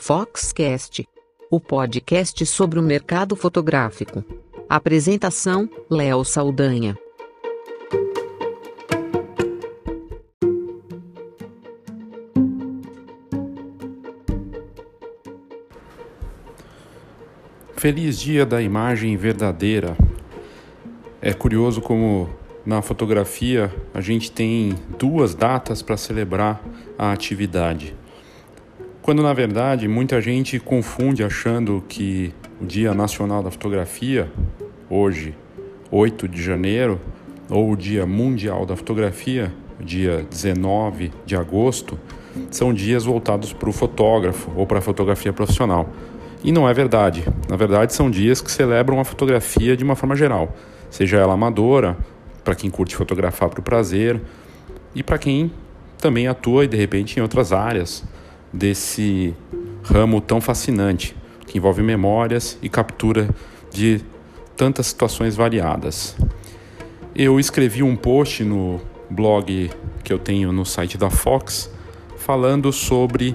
Foxcast, o podcast sobre o mercado fotográfico. Apresentação: Léo Saldanha. Feliz Dia da Imagem Verdadeira. É curioso como na fotografia a gente tem duas datas para celebrar a atividade. Quando na verdade muita gente confunde achando que o Dia Nacional da Fotografia, hoje, 8 de janeiro, ou o Dia Mundial da Fotografia, dia 19 de agosto, são dias voltados para o fotógrafo ou para a fotografia profissional. E não é verdade. Na verdade, são dias que celebram a fotografia de uma forma geral, seja ela amadora, para quem curte fotografar para o prazer, e para quem também atua e de repente em outras áreas desse ramo tão fascinante, que envolve memórias e captura de tantas situações variadas. Eu escrevi um post no blog que eu tenho no site da Fox falando sobre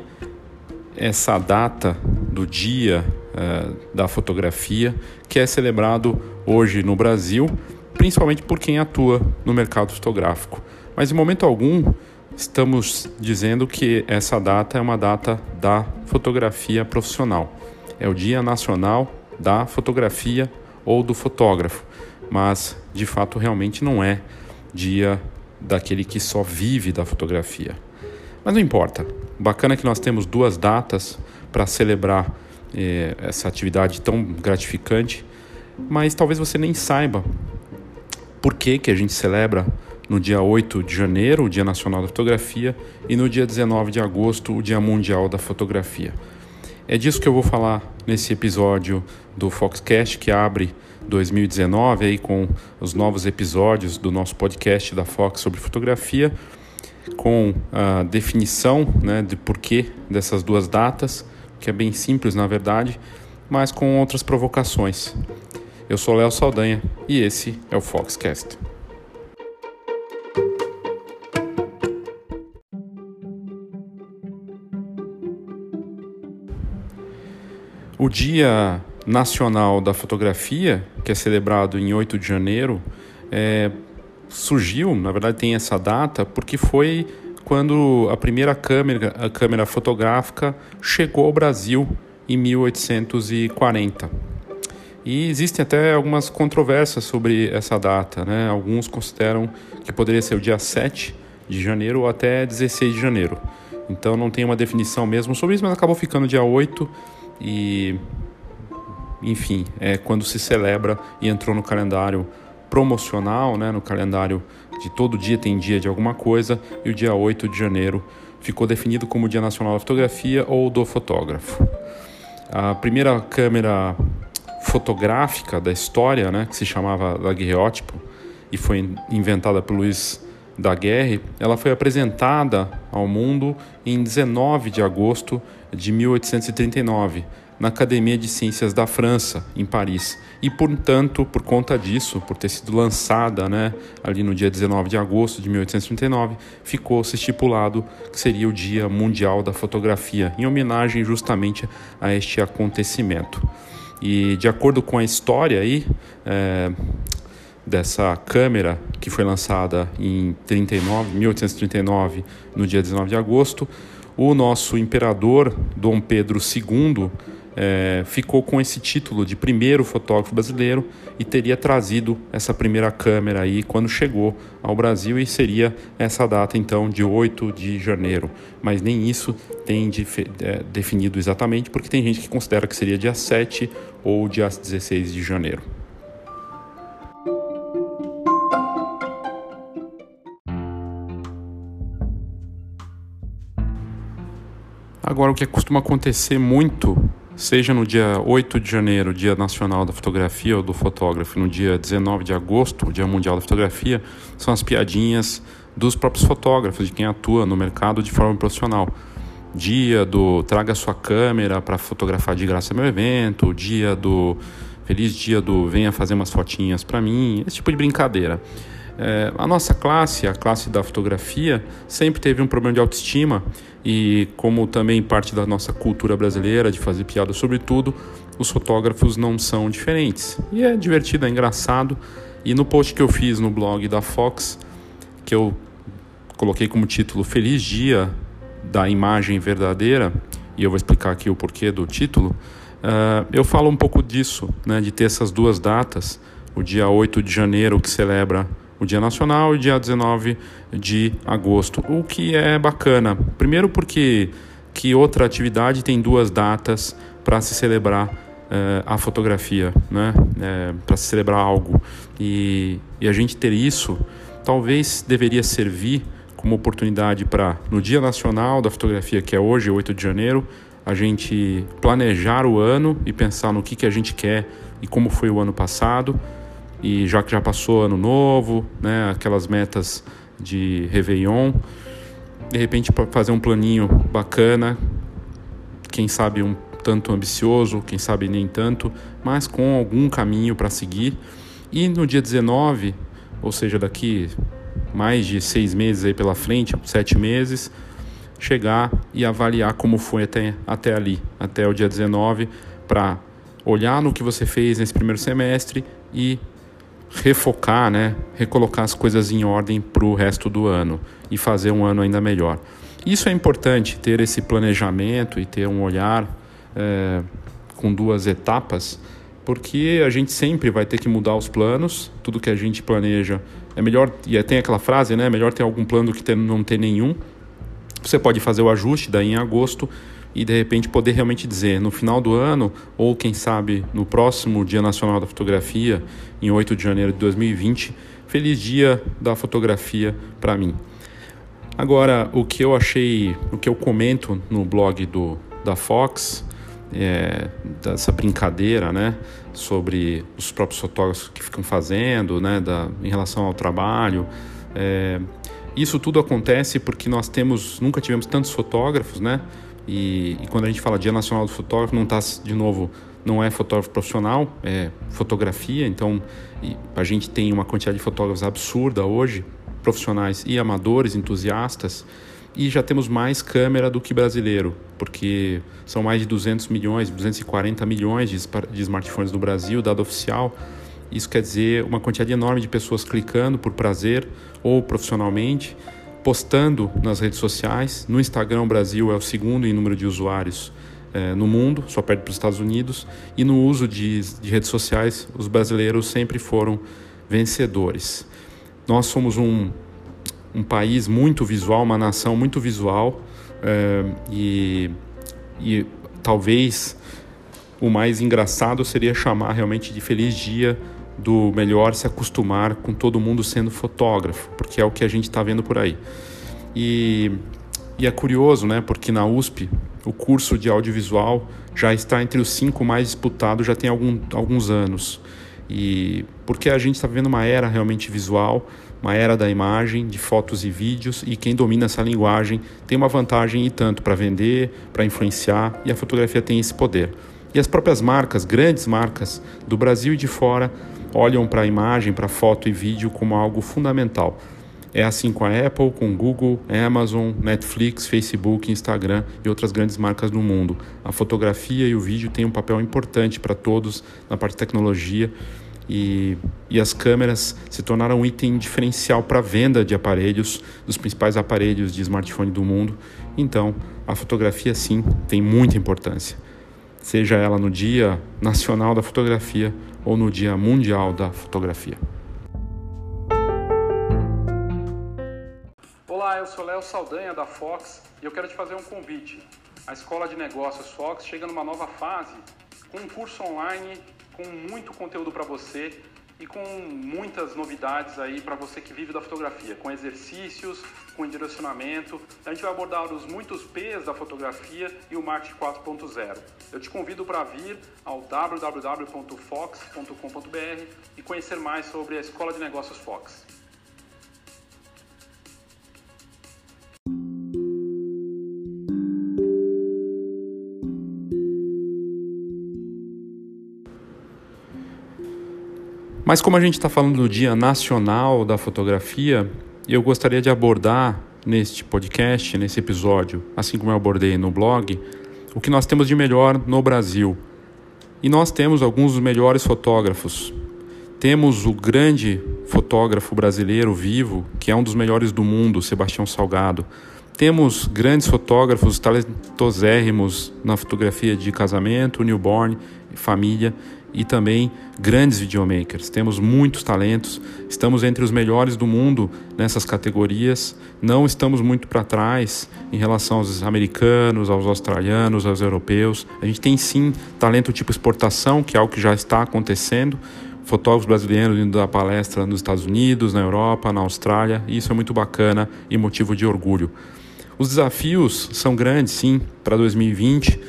essa data do Dia uh, da Fotografia, que é celebrado hoje no Brasil, principalmente por quem atua no mercado fotográfico. Mas em momento algum estamos dizendo que essa data é uma data da fotografia profissional. É o Dia Nacional da Fotografia ou do Fotógrafo, mas de fato realmente não é dia daquele que só vive da fotografia. Mas não importa. Bacana que nós temos duas datas para celebrar eh, essa atividade tão gratificante, mas talvez você nem saiba por que, que a gente celebra no dia 8 de janeiro, o Dia Nacional da Fotografia, e no dia 19 de agosto, o Dia Mundial da Fotografia. É disso que eu vou falar nesse episódio do Foxcast que abre 2019 aí com os novos episódios do nosso podcast da Fox sobre fotografia com a definição né, de porquê dessas duas datas, que é bem simples na verdade, mas com outras provocações. Eu sou Léo Saldanha e esse é o Foxcast. O Dia Nacional da Fotografia, que é celebrado em 8 de janeiro, é surgiu, na verdade tem essa data, porque foi quando a primeira câmera, a câmera fotográfica chegou ao Brasil em 1840. E existem até algumas controvérsias sobre essa data, né? Alguns consideram que poderia ser o dia 7 de janeiro ou até 16 de janeiro. Então não tem uma definição mesmo sobre isso, mas acabou ficando dia 8 e enfim, é quando se celebra e entrou no calendário promocional, né, no calendário de todo dia tem dia de alguma coisa, e o dia 8 de janeiro ficou definido como Dia Nacional da Fotografia ou do Fotógrafo. A primeira câmera fotográfica da história, né, que se chamava daguerreótipo e foi inventada por Luiz Daguerre, ela foi apresentada ao mundo em 19 de agosto de 1839 na Academia de Ciências da França, em Paris. E, portanto, por conta disso, por ter sido lançada né, ali no dia 19 de agosto de 1839, ficou-se estipulado que seria o Dia Mundial da Fotografia, em homenagem justamente a este acontecimento. E, de acordo com a história aí, é, dessa câmera que foi lançada em 39, 1839, no dia 19 de agosto, o nosso imperador Dom Pedro II é, ficou com esse título de primeiro fotógrafo brasileiro e teria trazido essa primeira câmera aí quando chegou ao Brasil e seria essa data então de 8 de janeiro. Mas nem isso tem de, é, definido exatamente, porque tem gente que considera que seria dia 7 ou dia 16 de janeiro. Agora, o que costuma acontecer muito seja no dia 8 de janeiro, Dia Nacional da Fotografia ou do Fotógrafo, no dia 19 de agosto, Dia Mundial da Fotografia, são as piadinhas dos próprios fotógrafos, de quem atua no mercado de forma profissional. Dia do traga sua câmera para fotografar de graça meu evento, dia do feliz dia do venha fazer umas fotinhas para mim, esse tipo de brincadeira. É, a nossa classe, a classe da fotografia, sempre teve um problema de autoestima e, como também parte da nossa cultura brasileira de fazer piada sobre tudo, os fotógrafos não são diferentes. E é divertido, é engraçado. E no post que eu fiz no blog da Fox, que eu coloquei como título Feliz Dia da Imagem Verdadeira, e eu vou explicar aqui o porquê do título, uh, eu falo um pouco disso, né, de ter essas duas datas, o dia 8 de janeiro, que celebra o Dia Nacional, e dia 19 de agosto, o que é bacana. Primeiro porque que outra atividade tem duas datas para se celebrar uh, a fotografia, né? É, para se celebrar algo. E, e a gente ter isso talvez deveria servir como oportunidade para, no Dia Nacional da Fotografia, que é hoje, 8 de janeiro, a gente planejar o ano e pensar no que, que a gente quer e como foi o ano passado. E já que já passou ano novo, né, aquelas metas de Réveillon, de repente fazer um planinho bacana, quem sabe um tanto ambicioso, quem sabe nem tanto, mas com algum caminho para seguir. E no dia 19, ou seja, daqui mais de seis meses aí pela frente, sete meses, chegar e avaliar como foi até, até ali, até o dia 19, para olhar no que você fez nesse primeiro semestre e refocar, né, recolocar as coisas em ordem para o resto do ano e fazer um ano ainda melhor. Isso é importante, ter esse planejamento e ter um olhar é, com duas etapas, porque a gente sempre vai ter que mudar os planos, tudo que a gente planeja é melhor, e tem aquela frase, né? Melhor ter algum plano do que ter, não ter nenhum. Você pode fazer o ajuste daí em agosto e de repente poder realmente dizer no final do ano, ou quem sabe no próximo Dia Nacional da Fotografia, em 8 de janeiro de 2020, feliz dia da fotografia para mim. Agora, o que eu achei, o que eu comento no blog do, da Fox, é, dessa brincadeira, né, sobre os próprios fotógrafos que ficam fazendo, né, da, em relação ao trabalho. É, isso tudo acontece porque nós temos, nunca tivemos tantos fotógrafos, né? E, e quando a gente fala Dia Nacional do Fotógrafo, não está de novo, não é fotógrafo profissional, é fotografia. Então, a gente tem uma quantidade de fotógrafos absurda hoje, profissionais e amadores, entusiastas e já temos mais câmera do que brasileiro, porque são mais de 200 milhões, 240 milhões de, smartphones no Brasil, dado oficial. Isso quer dizer uma quantidade enorme de pessoas clicando por prazer ou profissionalmente, postando nas redes sociais. No Instagram, o Brasil é o segundo em número de usuários é, no mundo, só perto para os Estados Unidos. E no uso de, de redes sociais, os brasileiros sempre foram vencedores. Nós somos um um país muito visual, uma nação muito visual é, e, e talvez o mais engraçado seria chamar realmente de feliz dia do melhor se acostumar com todo mundo sendo fotógrafo, porque é o que a gente está vendo por aí. E, e, é curioso, né? Porque na USP o curso de audiovisual já está entre os cinco mais disputados já tem algum, alguns anos. E porque a gente está vivendo uma era realmente visual, uma era da imagem, de fotos e vídeos, e quem domina essa linguagem tem uma vantagem e tanto para vender, para influenciar, e a fotografia tem esse poder. E as próprias marcas, grandes marcas do Brasil e de fora, olham para a imagem, para foto e vídeo como algo fundamental. É assim com a Apple, com Google, Amazon, Netflix, Facebook, Instagram e outras grandes marcas no mundo. A fotografia e o vídeo têm um papel importante para todos na parte de tecnologia e, e as câmeras se tornaram um item diferencial para a venda de aparelhos, dos principais aparelhos de smartphone do mundo. Então, a fotografia sim tem muita importância, seja ela no Dia Nacional da Fotografia ou no Dia Mundial da Fotografia. Olá, eu sou Léo Saldanha da Fox e eu quero te fazer um convite. A Escola de Negócios Fox chega numa nova fase com um curso online com muito conteúdo para você e com muitas novidades aí para você que vive da fotografia, com exercícios, com direcionamento. A gente vai abordar os muitos P's da fotografia e o marketing 4.0. Eu te convido para vir ao www.fox.com.br e conhecer mais sobre a Escola de Negócios Fox. Mas como a gente está falando do Dia Nacional da Fotografia, eu gostaria de abordar neste podcast, nesse episódio, assim como eu abordei no blog, o que nós temos de melhor no Brasil. E nós temos alguns dos melhores fotógrafos. Temos o grande fotógrafo brasileiro vivo, que é um dos melhores do mundo, Sebastião Salgado. Temos grandes fotógrafos talentosérrimos na fotografia de casamento, newborn, família e também grandes videomakers. Temos muitos talentos, estamos entre os melhores do mundo nessas categorias, não estamos muito para trás em relação aos americanos, aos australianos, aos europeus. A gente tem sim talento tipo exportação, que é algo que já está acontecendo. Fotógrafos brasileiros indo dar palestra nos Estados Unidos, na Europa, na Austrália, e isso é muito bacana e motivo de orgulho. Os desafios são grandes, sim, para 2020,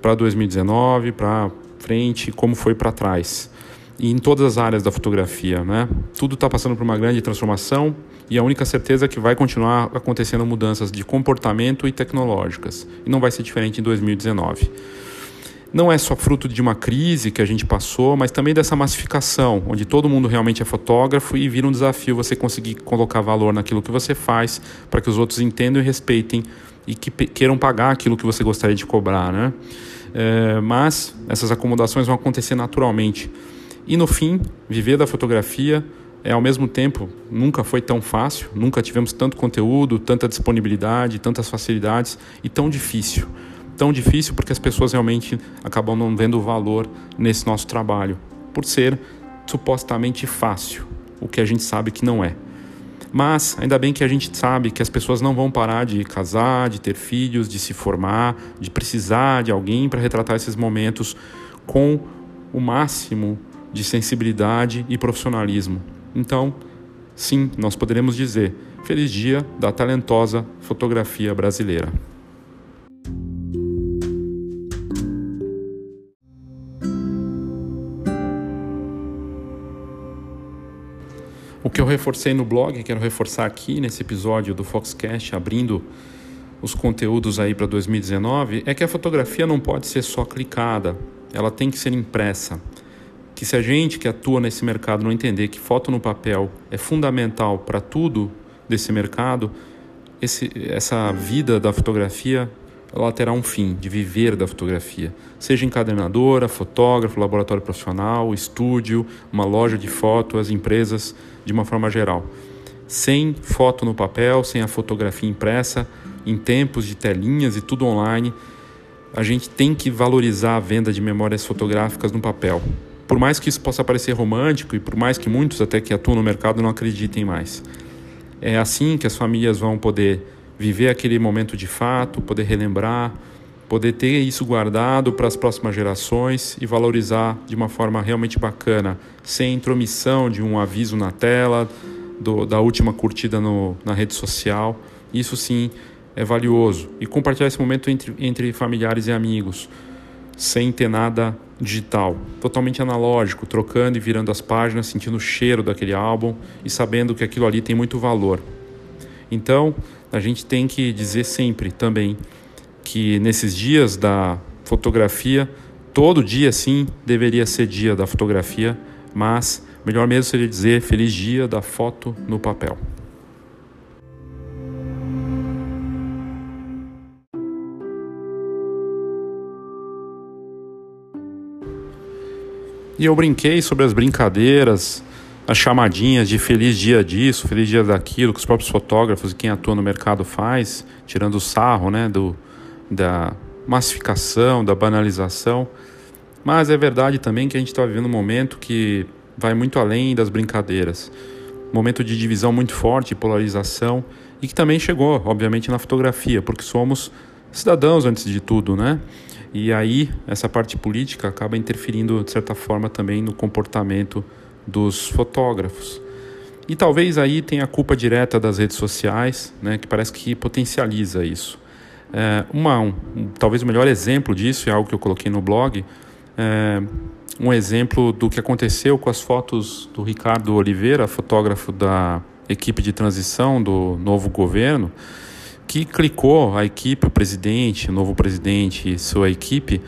para 2019, para frente, como foi para trás. E em todas as áreas da fotografia, né? Tudo está passando por uma grande transformação e a única certeza é que vai continuar acontecendo mudanças de comportamento e tecnológicas. E não vai ser diferente em 2019 não é só fruto de uma crise que a gente passou, mas também dessa massificação, onde todo mundo realmente é fotógrafo e vira um desafio você conseguir colocar valor naquilo que você faz para que os outros entendam e respeitem e que queiram pagar aquilo que você gostaria de cobrar, né? É, mas essas acomodações vão acontecer naturalmente. E no fim, viver da fotografia é ao mesmo tempo nunca foi tão fácil, nunca tivemos tanto conteúdo, tanta disponibilidade, tantas facilidades e tão difícil tão difícil porque as pessoas realmente acabam não vendo valor nesse nosso trabalho, por ser supostamente fácil, o que a gente sabe que não é. Mas ainda bem que a gente sabe que as pessoas não vão parar de casar, de ter filhos, de se formar, de precisar de alguém para retratar esses momentos com o máximo de sensibilidade e profissionalismo. Então, sim, nós poderemos dizer: Feliz Dia da talentosa fotografia brasileira. O que eu reforcei no blog, quero reforçar aqui nesse episódio do Foxcast, abrindo os conteúdos aí para 2019, é que a fotografia não pode ser só clicada, ela tem que ser impressa. Que se a gente que atua nesse mercado não entender que foto no papel é fundamental para tudo desse mercado, esse, essa vida da fotografia ela terá um fim, de viver da fotografia. Seja encadernadora, fotógrafo, laboratório profissional, estúdio, uma loja de foto, as empresas de uma forma geral. Sem foto no papel, sem a fotografia impressa, em tempos de telinhas e tudo online, a gente tem que valorizar a venda de memórias fotográficas no papel. Por mais que isso possa parecer romântico e por mais que muitos até que atuam no mercado não acreditem mais. É assim que as famílias vão poder viver aquele momento de fato, poder relembrar, poder ter isso guardado para as próximas gerações e valorizar de uma forma realmente bacana, sem intromissão de um aviso na tela, do, da última curtida no, na rede social. Isso sim é valioso. E compartilhar esse momento entre, entre familiares e amigos, sem ter nada digital, totalmente analógico, trocando e virando as páginas, sentindo o cheiro daquele álbum e sabendo que aquilo ali tem muito valor. Então, a gente tem que dizer sempre também que nesses dias da fotografia, todo dia sim deveria ser dia da fotografia, mas melhor mesmo seria dizer feliz dia da foto no papel. E eu brinquei sobre as brincadeiras as chamadinhas de feliz dia disso, feliz dia daquilo, que os próprios fotógrafos e quem atua no mercado faz, tirando o sarro né, do, da massificação, da banalização. Mas é verdade também que a gente está vivendo um momento que vai muito além das brincadeiras. Momento de divisão muito forte, polarização, e que também chegou, obviamente, na fotografia, porque somos cidadãos antes de tudo, né? E aí essa parte política acaba interferindo, de certa forma, também no comportamento dos fotógrafos. E talvez aí tenha a culpa direta das redes sociais, né, que parece que potencializa isso. É, uma, um, talvez o melhor exemplo disso é algo que eu coloquei no blog, é, um exemplo do que aconteceu com as fotos do Ricardo Oliveira, fotógrafo da equipe de transição do novo governo, que clicou a equipe, o presidente, o novo presidente e sua equipe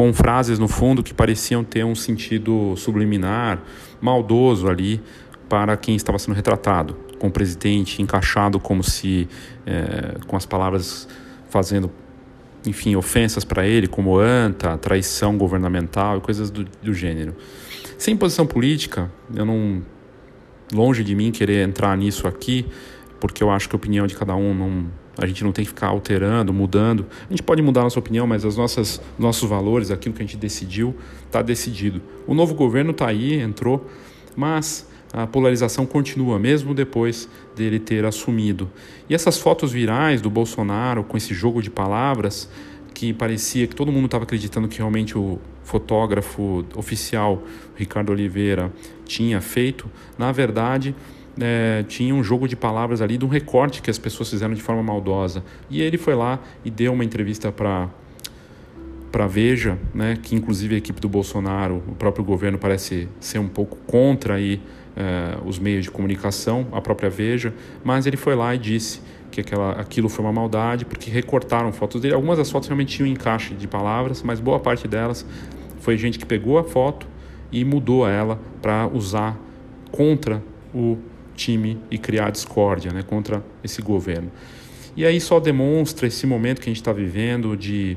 com frases no fundo que pareciam ter um sentido subliminar maldoso ali para quem estava sendo retratado, com o presidente encaixado como se, é, com as palavras fazendo, enfim, ofensas para ele, como anta, traição governamental e coisas do, do gênero. Sem posição política, eu não. Longe de mim querer entrar nisso aqui, porque eu acho que a opinião de cada um não, a gente não tem que ficar alterando, mudando. A gente pode mudar a nossa opinião, mas as nossas nossos valores, aquilo que a gente decidiu, está decidido. O novo governo está aí, entrou, mas a polarização continua, mesmo depois dele ter assumido. E essas fotos virais do Bolsonaro com esse jogo de palavras, que parecia que todo mundo estava acreditando que realmente o fotógrafo oficial, Ricardo Oliveira, tinha feito, na verdade é, tinha um jogo de palavras ali de um recorte que as pessoas fizeram de forma maldosa. E ele foi lá e deu uma entrevista para para Veja, né, que inclusive a equipe do Bolsonaro, o próprio governo parece ser um pouco contra aí, é, os meios de comunicação, a própria Veja, mas ele foi lá e disse que aquela, aquilo foi uma maldade porque recortaram fotos dele. Algumas das fotos realmente tinham encaixe de palavras, mas boa parte delas foi gente que pegou a foto e mudou ela para usar contra o time e criar discórdia né, contra esse governo. E aí só demonstra esse momento que a gente está vivendo de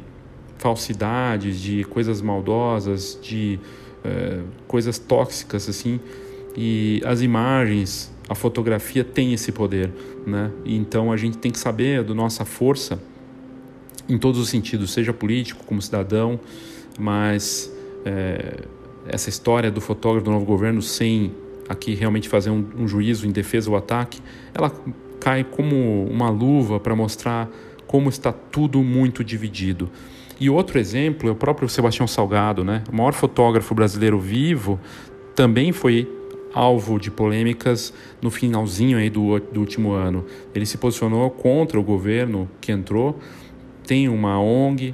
falsidades, de coisas maldosas, de é, coisas tóxicas assim. E as imagens, a fotografia tem esse poder, né? Então a gente tem que saber da nossa força em todos os sentidos, seja político como cidadão, mas é, essa história do fotógrafo do novo governo sem aqui realmente fazer um, um juízo em defesa ou ataque, ela cai como uma luva para mostrar como está tudo muito dividido. E outro exemplo é o próprio Sebastião Salgado, né? o maior fotógrafo brasileiro vivo, também foi alvo de polêmicas no finalzinho aí do, do último ano. Ele se posicionou contra o governo que entrou, tem uma ONG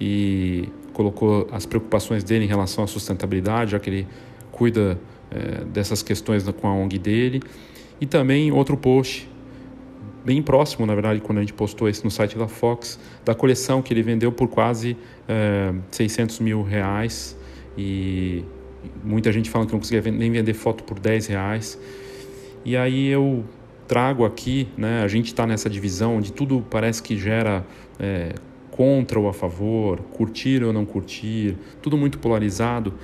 e colocou as preocupações dele em relação à sustentabilidade, já que ele cuida é, dessas questões com a ONG dele. E também outro post, bem próximo, na verdade, quando a gente postou esse no site da Fox, da coleção que ele vendeu por quase é, 600 mil reais. E muita gente falando que não conseguia nem vender foto por 10 reais. E aí eu trago aqui, né, a gente está nessa divisão onde tudo parece que gera é, contra ou a favor, curtir ou não curtir, tudo muito polarizado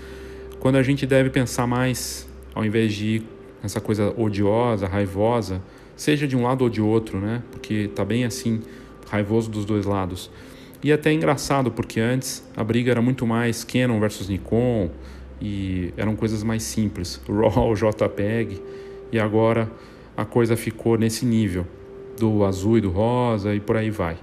quando a gente deve pensar mais, ao invés de ir nessa coisa odiosa, raivosa, seja de um lado ou de outro, né? Porque está bem assim, raivoso dos dois lados. E até engraçado, porque antes a briga era muito mais Canon versus Nikon e eram coisas mais simples, RAW, JPEG, e agora a coisa ficou nesse nível do azul e do rosa e por aí vai.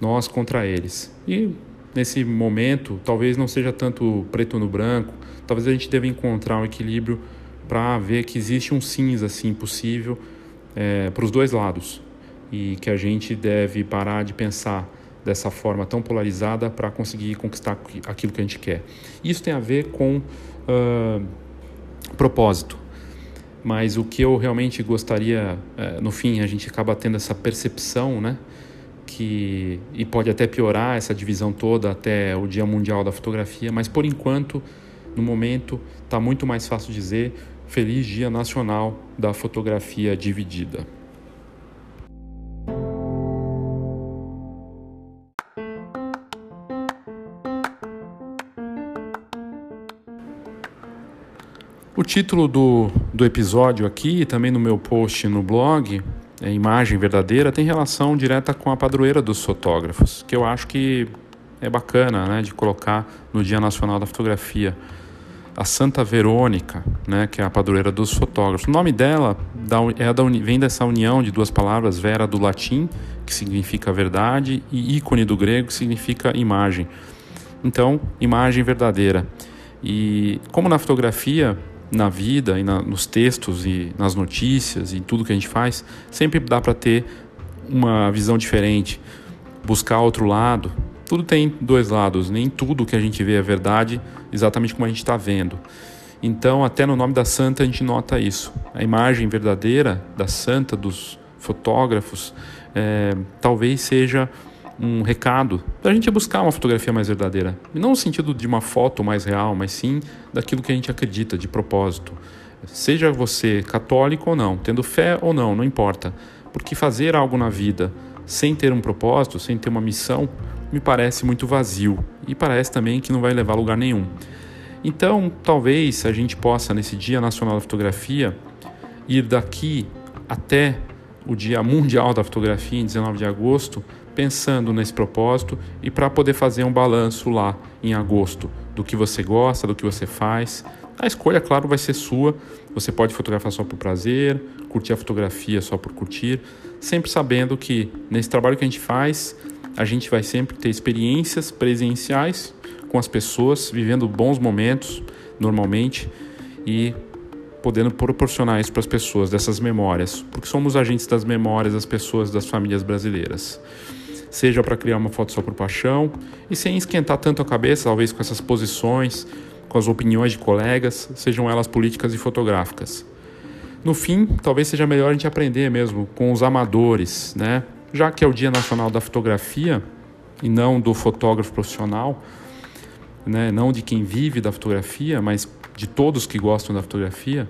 Nós contra eles. E nesse momento, talvez não seja tanto preto no branco, talvez a gente deva encontrar um equilíbrio para ver que existe um cinza assim possível é, para os dois lados e que a gente deve parar de pensar dessa forma tão polarizada para conseguir conquistar aquilo que a gente quer. Isso tem a ver com uh, propósito. Mas o que eu realmente gostaria, uh, no fim, a gente acaba tendo essa percepção, né? Que, e pode até piorar essa divisão toda até o Dia Mundial da Fotografia, mas por enquanto no momento, está muito mais fácil dizer Feliz Dia Nacional da Fotografia Dividida. O título do, do episódio aqui, e também no meu post no blog, Imagem Verdadeira, tem relação direta com a padroeira dos fotógrafos, que eu acho que é bacana né, de colocar no Dia Nacional da Fotografia a Santa Verônica, né, que é a padroeira dos fotógrafos. O nome dela é da, vem dessa união de duas palavras, vera do latim, que significa verdade, e ícone do grego, que significa imagem. Então, imagem verdadeira. E como na fotografia, na vida e na, nos textos e nas notícias e tudo que a gente faz, sempre dá para ter uma visão diferente, buscar outro lado, tudo tem dois lados, nem tudo que a gente vê é verdade, exatamente como a gente está vendo. Então, até no nome da santa a gente nota isso. A imagem verdadeira da santa, dos fotógrafos, é, talvez seja um recado para a gente buscar uma fotografia mais verdadeira. Não no sentido de uma foto mais real, mas sim daquilo que a gente acredita, de propósito. Seja você católico ou não, tendo fé ou não, não importa. Porque fazer algo na vida sem ter um propósito, sem ter uma missão, me parece muito vazio e parece também que não vai levar a lugar nenhum. Então, talvez a gente possa, nesse Dia Nacional da Fotografia, ir daqui até o Dia Mundial da Fotografia, em 19 de agosto, pensando nesse propósito e para poder fazer um balanço lá em agosto do que você gosta, do que você faz. A escolha, claro, vai ser sua. Você pode fotografar só por prazer, curtir a fotografia só por curtir, sempre sabendo que nesse trabalho que a gente faz, a gente vai sempre ter experiências presenciais com as pessoas, vivendo bons momentos normalmente e podendo proporcionar isso para as pessoas, dessas memórias, porque somos agentes das memórias das pessoas, das famílias brasileiras. Seja para criar uma foto só por paixão e sem esquentar tanto a cabeça, talvez com essas posições, com as opiniões de colegas, sejam elas políticas e fotográficas. No fim, talvez seja melhor a gente aprender mesmo com os amadores, né? Já que é o Dia Nacional da Fotografia e não do fotógrafo profissional, né? não de quem vive da fotografia, mas de todos que gostam da fotografia,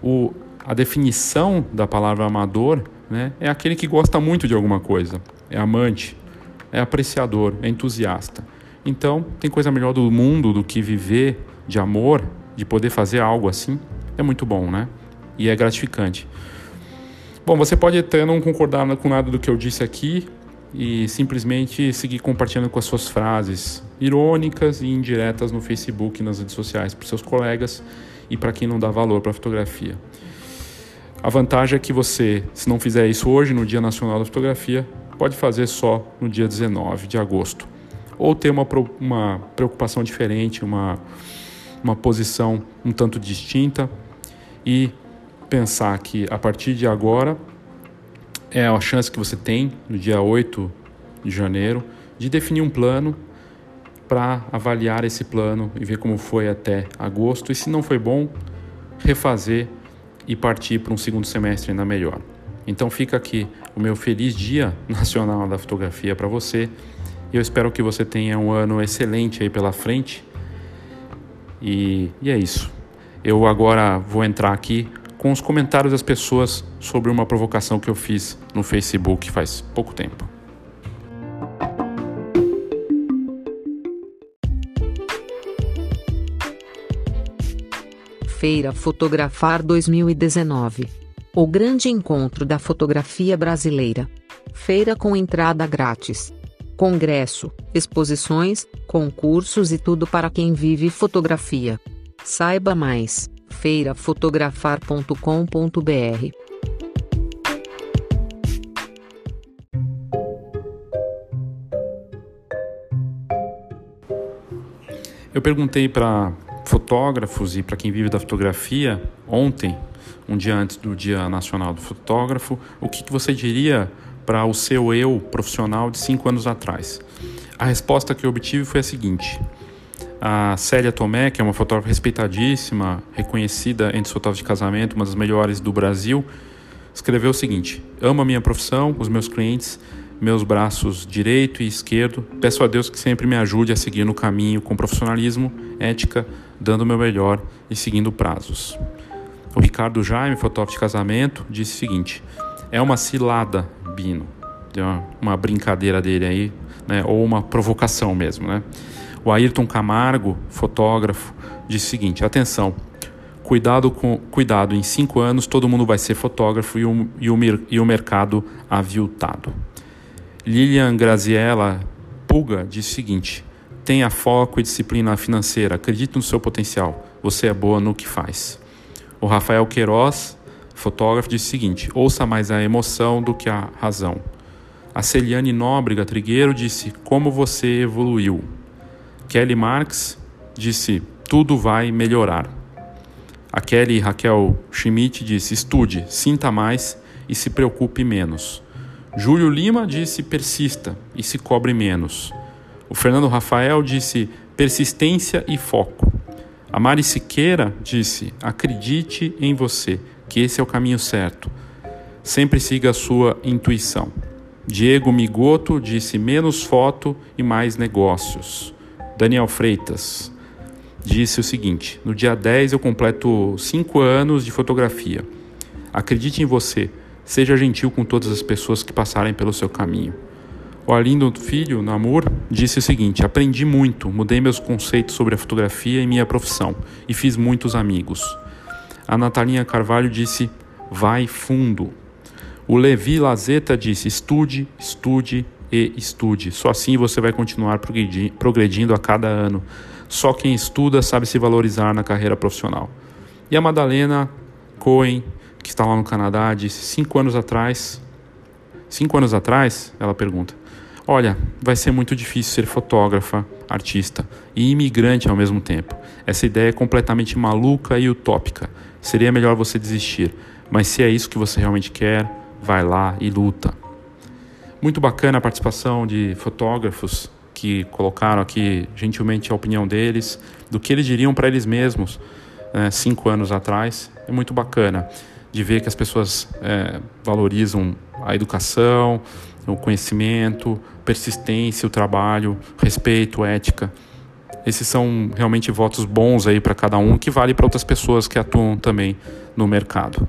o, a definição da palavra amador né? é aquele que gosta muito de alguma coisa, é amante, é apreciador, é entusiasta. Então, tem coisa melhor do mundo do que viver de amor, de poder fazer algo assim. É muito bom, né? E é gratificante. Bom, você pode até não concordar com nada do que eu disse aqui e simplesmente seguir compartilhando com as suas frases irônicas e indiretas no Facebook nas redes sociais para seus colegas e para quem não dá valor para a fotografia. A vantagem é que você, se não fizer isso hoje, no Dia Nacional da Fotografia, pode fazer só no dia 19 de agosto. Ou ter uma, uma preocupação diferente, uma, uma posição um tanto distinta e pensar que a partir de agora é a chance que você tem, no dia 8 de janeiro, de definir um plano para avaliar esse plano e ver como foi até agosto. E se não foi bom, refazer e partir para um segundo semestre ainda melhor. Então fica aqui o meu feliz Dia Nacional da Fotografia para você. Eu espero que você tenha um ano excelente aí pela frente. E, e é isso. Eu agora vou entrar aqui com os comentários das pessoas sobre uma provocação que eu fiz no Facebook faz pouco tempo. Feira Fotografar 2019. O grande encontro da fotografia brasileira. Feira com entrada grátis. Congresso, exposições, concursos e tudo para quem vive fotografia. Saiba mais feirafotografar.com.br. Eu perguntei para fotógrafos e para quem vive da fotografia ontem, um dia antes do Dia Nacional do Fotógrafo, o que, que você diria para o seu eu profissional de cinco anos atrás? A resposta que eu obtive foi a seguinte: a Célia Tomé, que é uma fotógrafa respeitadíssima, reconhecida entre os fotógrafos de casamento, uma das melhores do Brasil, escreveu o seguinte: Amo a minha profissão, os meus clientes, meus braços direito e esquerdo. Peço a Deus que sempre me ajude a seguir no caminho com profissionalismo, ética, dando o meu melhor e seguindo prazos. O Ricardo Jaime, fotógrafo de casamento, disse o seguinte: É uma cilada, Bino. Deu uma, brincadeira dele aí, né? ou uma provocação mesmo, né? O Ayrton Camargo, fotógrafo, disse o seguinte: atenção, cuidado com cuidado, em cinco anos todo mundo vai ser fotógrafo e o, e o, e o mercado aviltado. Lilian Graziella Puga disse o seguinte: tenha foco e disciplina financeira, acredite no seu potencial, você é boa no que faz. O Rafael Queiroz, fotógrafo, disse o seguinte: ouça mais a emoção do que a razão. A Celiane Nóbrega Trigueiro disse: como você evoluiu. Kelly Marx disse: tudo vai melhorar. A Kelly Raquel Schmidt disse: estude, sinta mais e se preocupe menos. Júlio Lima disse: persista e se cobre menos. O Fernando Rafael disse: persistência e foco. A Mari Siqueira disse: acredite em você, que esse é o caminho certo. Sempre siga a sua intuição. Diego Migoto disse: menos foto e mais negócios. Daniel Freitas. disse o seguinte: No dia 10 eu completo 5 anos de fotografia. Acredite em você, seja gentil com todas as pessoas que passarem pelo seu caminho. O Arlindo Filho, Namur, disse o seguinte: Aprendi muito, mudei meus conceitos sobre a fotografia e minha profissão e fiz muitos amigos. A Natalinha Carvalho disse: Vai fundo. O Levi Lazeta disse: Estude, estude e estude. Só assim você vai continuar progredindo a cada ano. Só quem estuda sabe se valorizar na carreira profissional. E a Madalena Cohen, que está lá no Canadá, disse: Cinco anos atrás. Cinco anos atrás, ela pergunta Olha, vai ser muito difícil ser fotógrafa, artista e imigrante ao mesmo tempo. Essa ideia é completamente maluca e utópica. Seria melhor você desistir, mas se é isso que você realmente quer, vai lá e luta. Muito bacana a participação de fotógrafos que colocaram aqui gentilmente a opinião deles, do que eles diriam para eles mesmos né, cinco anos atrás. É muito bacana de ver que as pessoas é, valorizam a educação, o conhecimento, persistência, o trabalho, respeito, ética. Esses são realmente votos bons aí para cada um, que vale para outras pessoas que atuam também no mercado.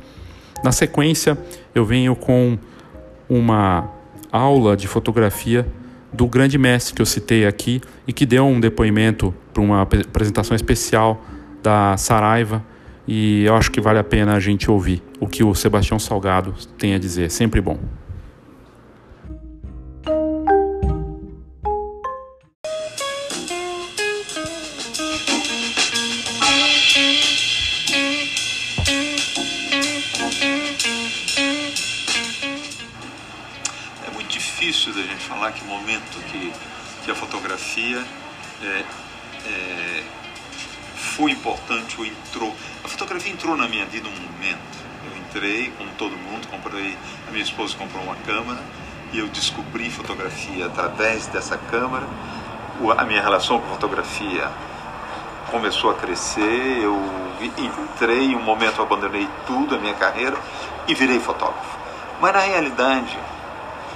Na sequência, eu venho com uma aula de fotografia do grande mestre que eu citei aqui e que deu um depoimento para uma apresentação especial da Saraiva e eu acho que vale a pena a gente ouvir o que o Sebastião Salgado tem a dizer. Sempre bom. É, é, foi importante ou entrou. A fotografia entrou na minha vida um momento. Eu entrei, como todo mundo, comprei, a minha esposa comprou uma câmera e eu descobri fotografia através dessa câmera. A minha relação com fotografia começou a crescer, eu entrei, em um momento abandonei tudo, a minha carreira, e virei fotógrafo. Mas na realidade,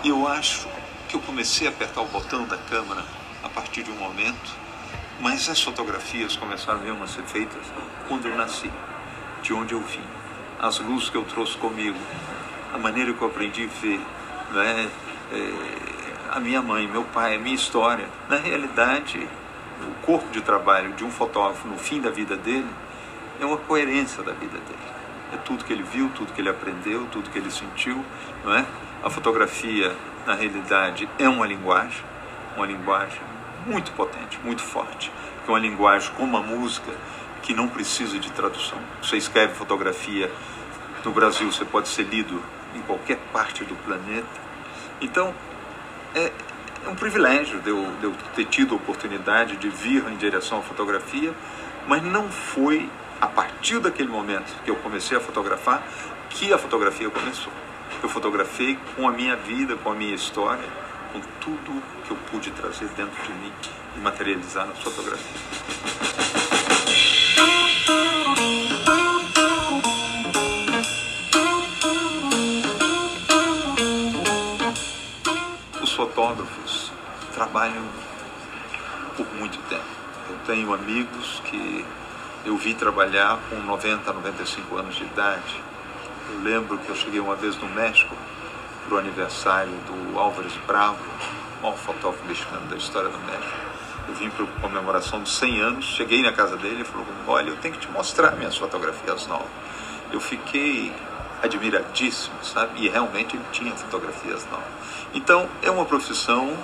eu acho que eu comecei a apertar o botão da câmera a partir de um momento, mas as fotografias começaram mesmo a ser feitas quando eu nasci, de onde eu vim, as luzes que eu trouxe comigo, a maneira que eu aprendi a ver, né? É, a minha mãe, meu pai, a minha história. Na realidade, o corpo de trabalho de um fotógrafo no fim da vida dele é uma coerência da vida dele. É tudo que ele viu, tudo que ele aprendeu, tudo que ele sentiu, não é? A fotografia, na realidade, é uma linguagem, uma linguagem muito potente, muito forte, que é uma linguagem como a música que não precisa de tradução. Você escreve fotografia no Brasil, você pode ser lido em qualquer parte do planeta. Então, é, é um privilégio de eu, de eu ter tido a oportunidade de vir em direção à fotografia, mas não foi a partir daquele momento que eu comecei a fotografar que a fotografia começou. Eu fotografei com a minha vida, com a minha história, com tudo que eu pude trazer dentro de mim e materializar na fotografia. Os fotógrafos trabalham por muito tempo. Eu tenho amigos que eu vi trabalhar com 90, 95 anos de idade. Eu lembro que eu cheguei uma vez no México para o aniversário do Álvares Bravo, o maior fotógrafo mexicano da história do México. Eu vim para a comemoração dos 100 anos, cheguei na casa dele e falou: Olha, eu tenho que te mostrar minhas fotografias novas. Eu fiquei admiradíssimo, sabe? E realmente ele tinha fotografias novas. Então, é uma profissão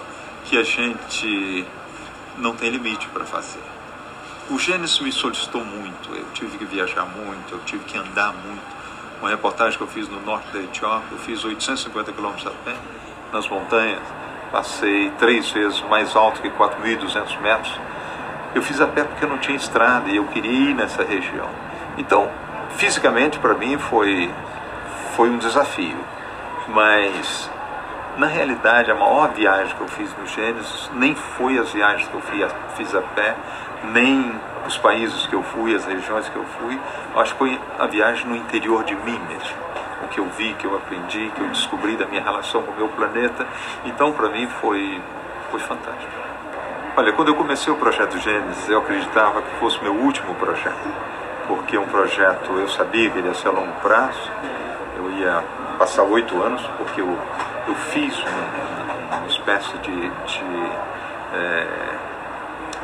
que a gente não tem limite para fazer. O Gênesis me solicitou muito, eu tive que viajar muito, eu tive que andar muito. Uma reportagem que eu fiz no norte da Etiópia, eu fiz 850 quilômetros a pé nas montanhas, passei três vezes mais alto que 4.200 metros. Eu fiz a pé porque não tinha estrada e eu queria ir nessa região. Então, fisicamente para mim foi foi um desafio, mas na realidade a maior viagem que eu fiz no Gênesis nem foi as viagens que eu fiz a pé, nem os países que eu fui, as regiões que eu fui, acho que foi a viagem no interior de mim mesmo. O que eu vi, que eu aprendi, que eu descobri da minha relação com o meu planeta. Então, para mim, foi, foi fantástico. Olha, quando eu comecei o projeto Gênesis, eu acreditava que fosse meu último projeto, porque um projeto eu sabia que ele ia ser a longo prazo, eu ia passar oito anos, porque eu, eu fiz uma, uma espécie de, de, é,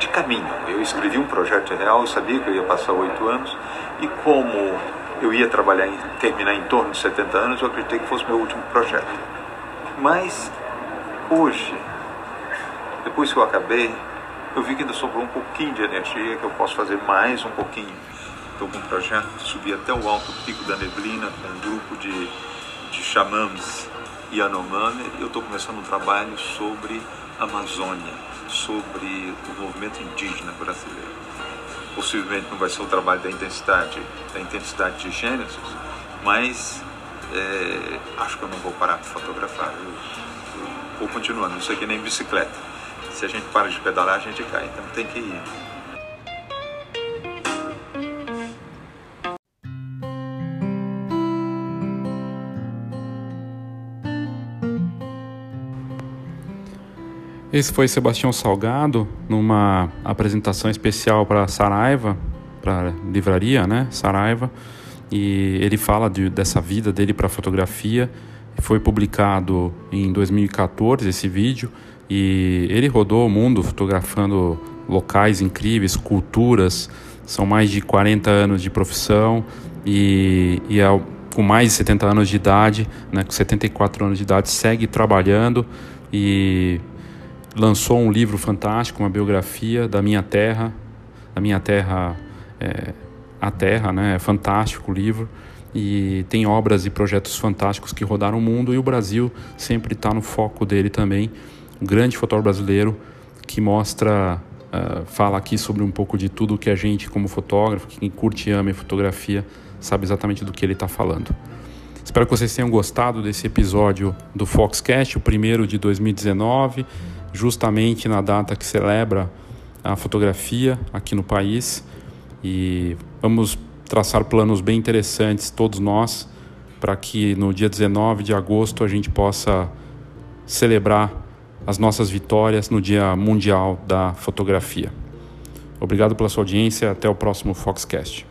de caminho. Eu escrevi um projeto real, eu sabia que eu ia passar oito anos, e como eu ia trabalhar em terminar em torno de 70 anos, eu acreditei que fosse meu último projeto. Mas hoje, depois que eu acabei, eu vi que ainda sobrou um pouquinho de energia, que eu posso fazer mais um pouquinho. Estou com um projeto de subir até o alto pico da neblina com um grupo de, de xamãs Yanomami. Eu estou começando um trabalho sobre Amazônia, sobre o movimento indígena brasileiro. Possivelmente não vai ser o trabalho da intensidade, da intensidade de Gênesis, mas é, acho que eu não vou parar de fotografar. Eu, eu vou continuando. Isso aqui nem bicicleta se a gente para de pedalar, a gente cai. Então tem que ir. Esse foi Sebastião Salgado numa apresentação especial para Saraiva, para livraria, né? Saraiva, e ele fala de, dessa vida dele para fotografia. Foi publicado em 2014 esse vídeo e ele rodou o mundo fotografando locais incríveis, culturas. São mais de 40 anos de profissão e, e é, com mais de 70 anos de idade, né, com 74 anos de idade, segue trabalhando e lançou um livro fantástico, uma biografia da minha terra, da minha terra, é, a terra, né? É fantástico o livro e tem obras e projetos fantásticos que rodaram o mundo e o Brasil sempre está no foco dele também um grande fotógrafo brasileiro que mostra, uh, fala aqui sobre um pouco de tudo que a gente, como fotógrafo, quem curte e ama fotografia, sabe exatamente do que ele está falando. Espero que vocês tenham gostado desse episódio do Foxcast, o primeiro de 2019, justamente na data que celebra a fotografia aqui no país. E vamos traçar planos bem interessantes, todos nós, para que no dia 19 de agosto a gente possa celebrar as nossas vitórias no Dia Mundial da Fotografia. Obrigado pela sua audiência, até o próximo Foxcast.